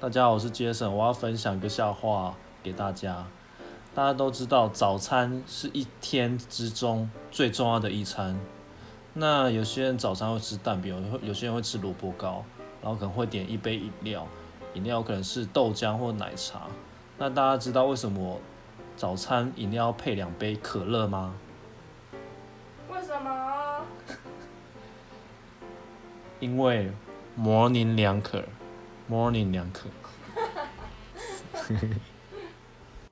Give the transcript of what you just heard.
大家好，我是杰森，我要分享一个笑话给大家。大家都知道，早餐是一天之中最重要的一餐。那有些人早餐会吃蛋饼，有有些人会吃萝卜糕，然后可能会点一杯饮料，饮料可能是豆浆或奶茶。那大家知道为什么早餐饮料要配两杯可乐吗？为什么？因为模棱两可，模棱两可。